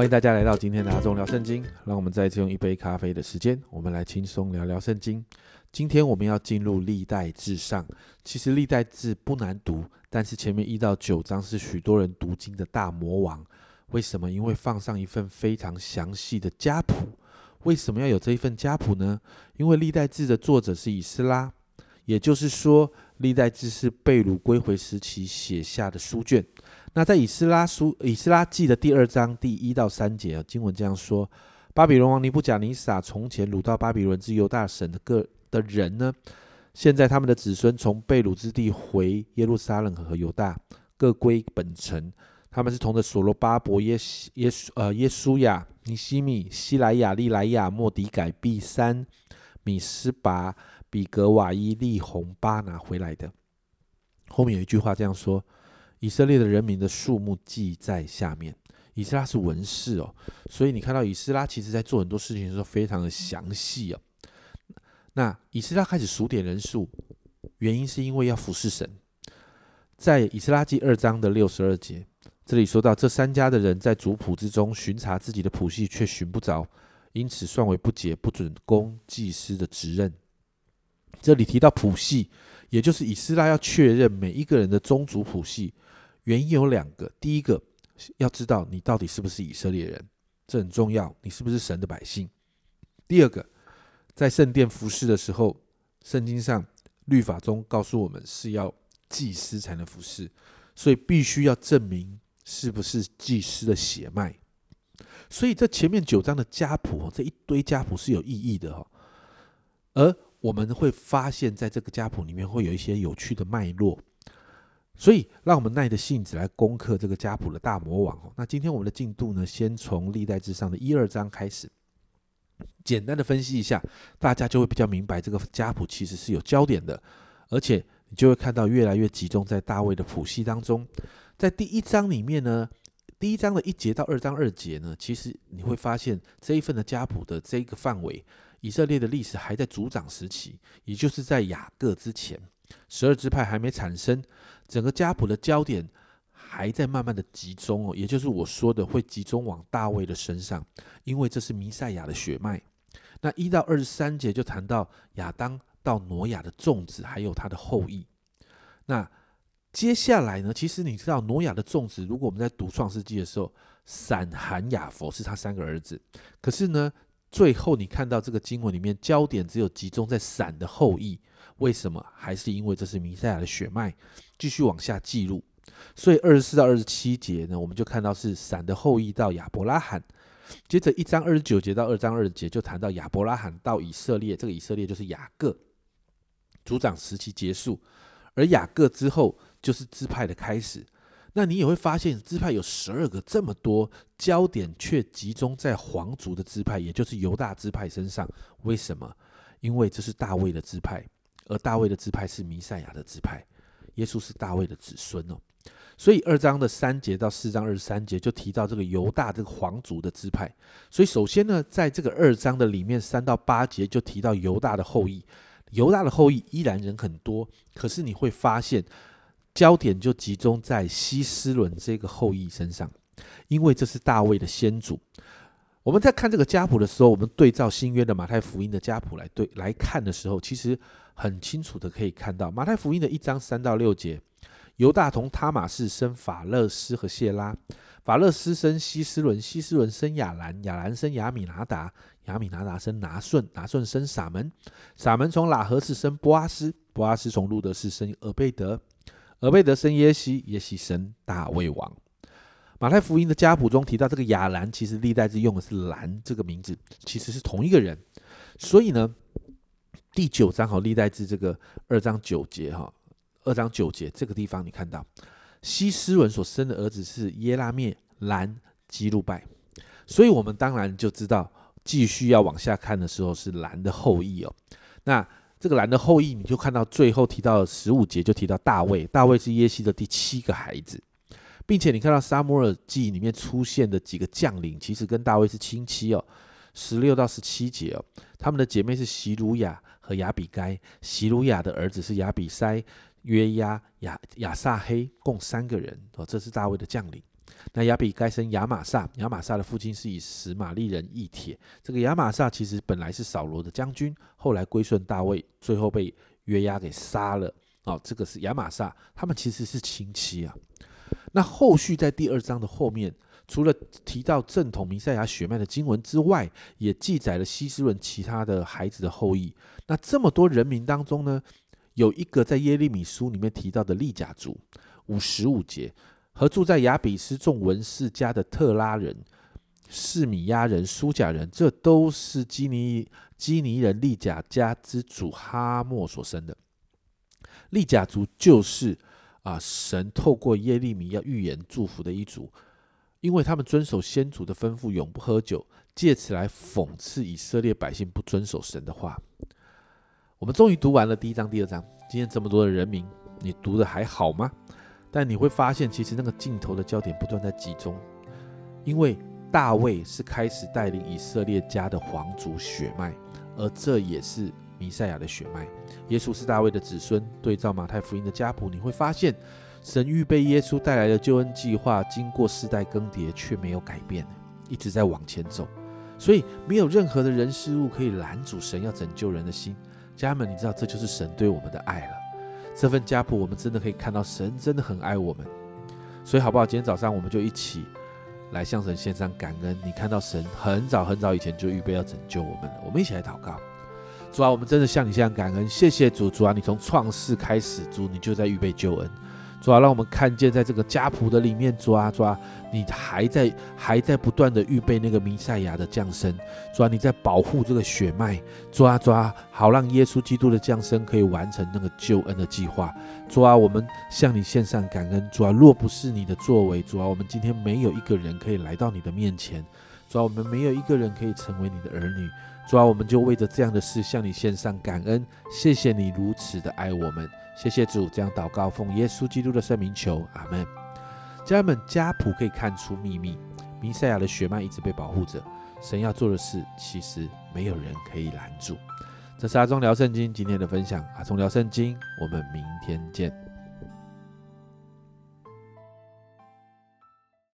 欢迎大家来到今天的阿忠聊圣经。让我们再次用一杯咖啡的时间，我们来轻松聊聊圣经。今天我们要进入历代至上。其实历代志不难读，但是前面一到九章是许多人读经的大魔王。为什么？因为放上一份非常详细的家谱。为什么要有这一份家谱呢？因为历代志的作者是以斯拉，也就是说，历代志是被掳归回时期写下的书卷。那在以斯拉书以斯拉记的第二章第一到三节啊经文这样说：巴比伦王尼布甲尼撒从前掳到巴比伦之犹大省的各的人呢，现在他们的子孙从被掳之地回耶路撒冷和犹大，各归本城。他们是从着所罗巴伯、耶耶呃耶稣亚、尼西米、西莱亚、利莱亚、莫迪改、毕三、米斯拔、比格瓦伊、利红巴拿回来的。后面有一句话这样说。以色列的人民的数目记在下面。以斯拉是文士哦，所以你看到以斯拉其实在做很多事情的时候非常的详细哦。那以斯拉开始数点人数，原因是因为要服侍神。在以斯拉记二章的六十二节，这里说到这三家的人在族谱之中巡查自己的谱系，却寻不着，因此算为不解，不准供祭司的职任。这里提到谱系，也就是以斯拉要确认每一个人的宗族谱系。原因有两个，第一个要知道你到底是不是以色列人，这很重要，你是不是神的百姓。第二个，在圣殿服侍的时候，圣经上律法中告诉我们是要祭司才能服侍，所以必须要证明是不是祭司的血脉。所以这前面九章的家谱，这一堆家谱是有意义的哈。而我们会发现，在这个家谱里面会有一些有趣的脉络。所以，让我们耐着性子来攻克这个家谱的大魔王。那今天我们的进度呢，先从历代之上的一二章开始，简单的分析一下，大家就会比较明白这个家谱其实是有焦点的，而且你就会看到越来越集中在大卫的谱系当中。在第一章里面呢，第一章的一节到二章二节呢，其实你会发现这一份的家谱的这个范围，以色列的历史还在主长时期，也就是在雅各之前，十二支派还没产生。整个家谱的焦点还在慢慢的集中哦，也就是我说的会集中往大卫的身上，因为这是弥赛亚的血脉。那一到二十三节就谈到亚当到挪亚的种子，还有他的后裔。那接下来呢？其实你知道挪亚的种子，如果我们在读创世纪的时候，闪、含、雅佛是他三个儿子。可是呢，最后你看到这个经文里面焦点只有集中在闪的后裔。为什么？还是因为这是弥赛亚的血脉，继续往下记录。所以二十四到二十七节呢，我们就看到是闪的后裔到亚伯拉罕。接着一章二十九节到二章二十节就谈到亚伯拉罕到以色列，这个以色列就是雅各，族长时期结束。而雅各之后就是支派的开始。那你也会发现支派有十二个，这么多焦点却集中在皇族的支派，也就是犹大支派身上。为什么？因为这是大卫的支派。而大卫的支派是弥赛亚的支派，耶稣是大卫的子孙哦。所以二章的三节到四章二十三节就提到这个犹大这个皇族的支派。所以首先呢，在这个二章的里面三到八节就提到犹大的后裔，犹大的后裔依然人很多，可是你会发现焦点就集中在希斯伦这个后裔身上，因为这是大卫的先祖。我们在看这个家谱的时候，我们对照新约的马太福音的家谱来对来看的时候，其实。很清楚的可以看到，马太福音的一章三到六节，犹大同他马士生法勒斯和谢拉，法勒斯生希斯伦，希斯伦生亚兰，亚兰生亚米拿达，亚米拿达生拿顺，拿顺生撒门，撒门从拉合士生波阿斯，波阿斯从路德士生俄贝德，俄贝德生耶西，耶西生大卫王。马太福音的家谱中提到这个亚兰，其实历代志用的是兰这个名字，其实是同一个人，所以呢。第九章哈，历代志这个二章九节哈，二章九节这个地方你看到西斯文所生的儿子是耶拉灭兰基路拜，所以我们当然就知道，继续要往下看的时候是兰的后裔哦。那这个蓝的后裔，你就看到最后提到十五节就提到大卫，大卫是耶西的第七个孩子，并且你看到沙摩尔记里面出现的几个将领，其实跟大卫是亲戚哦。十六到十七节哦，他们的姐妹是席鲁雅。和亚比该，席鲁雅的儿子是亚比塞、约押、亚亚撒黑，共三个人哦。这是大卫的将领。那亚比该生亚玛撒，亚玛撒的父亲是以实玛利人义铁。这个亚玛撒其实本来是扫罗的将军，后来归顺大卫，最后被约押给杀了。哦，这个是亚玛撒，他们其实是亲戚啊。那后续在第二章的后面，除了提到正统弥赛亚血脉的经文之外，也记载了希斯伦其他的孩子的后裔。那这么多人民当中呢，有一个在耶利米书里面提到的利甲族，五十五节，和住在亚比斯众文士家的特拉人、示米亚人、苏甲人，这都是基尼基尼人利甲家之主哈莫所生的。利甲族就是啊，神透过耶利米要预言祝福的一族，因为他们遵守先祖的吩咐，永不喝酒，借此来讽刺以色列百姓不遵守神的话。我们终于读完了第一章、第二章。今天这么多的人民，你读的还好吗？但你会发现，其实那个镜头的焦点不断在集中，因为大卫是开始带领以色列家的皇族血脉，而这也是。弥赛亚的血脉，耶稣是大卫的子孙。对照马太福音的家谱，你会发现，神预备耶稣带来的救恩计划，经过世代更迭却没有改变，一直在往前走。所以，没有任何的人事物可以拦阻神要拯救人的心。家人们，你知道这就是神对我们的爱了。这份家谱，我们真的可以看到神真的很爱我们。所以，好不好？今天早上我们就一起来向神献上感恩。你看到神很早很早以前就预备要拯救我们了。我们一起来祷告。主啊，我们真的向你向感恩，谢谢主。主啊，你从创世开始，主你就在预备救恩。主啊，让我们看见在这个家谱的里面，主啊，主啊，你还在还在不断的预备那个弥赛亚的降生。主啊，你在保护这个血脉。主啊，主啊，好让耶稣基督的降生可以完成那个救恩的计划。主啊，我们向你献上感恩。主啊，若不是你的作为，主啊，我们今天没有一个人可以来到你的面前。主啊，我们没有一个人可以成为你的儿女。主啊，我们就为着这样的事向你献上感恩，谢谢你如此的爱我们，谢谢主。这样祷告，奉耶稣基督的圣名求，阿门。家人们，家谱可以看出秘密，弥赛亚的血脉一直被保护着，神要做的事，其实没有人可以拦住。这是阿忠聊圣经今天的分享，阿忠聊圣经，我们明天见。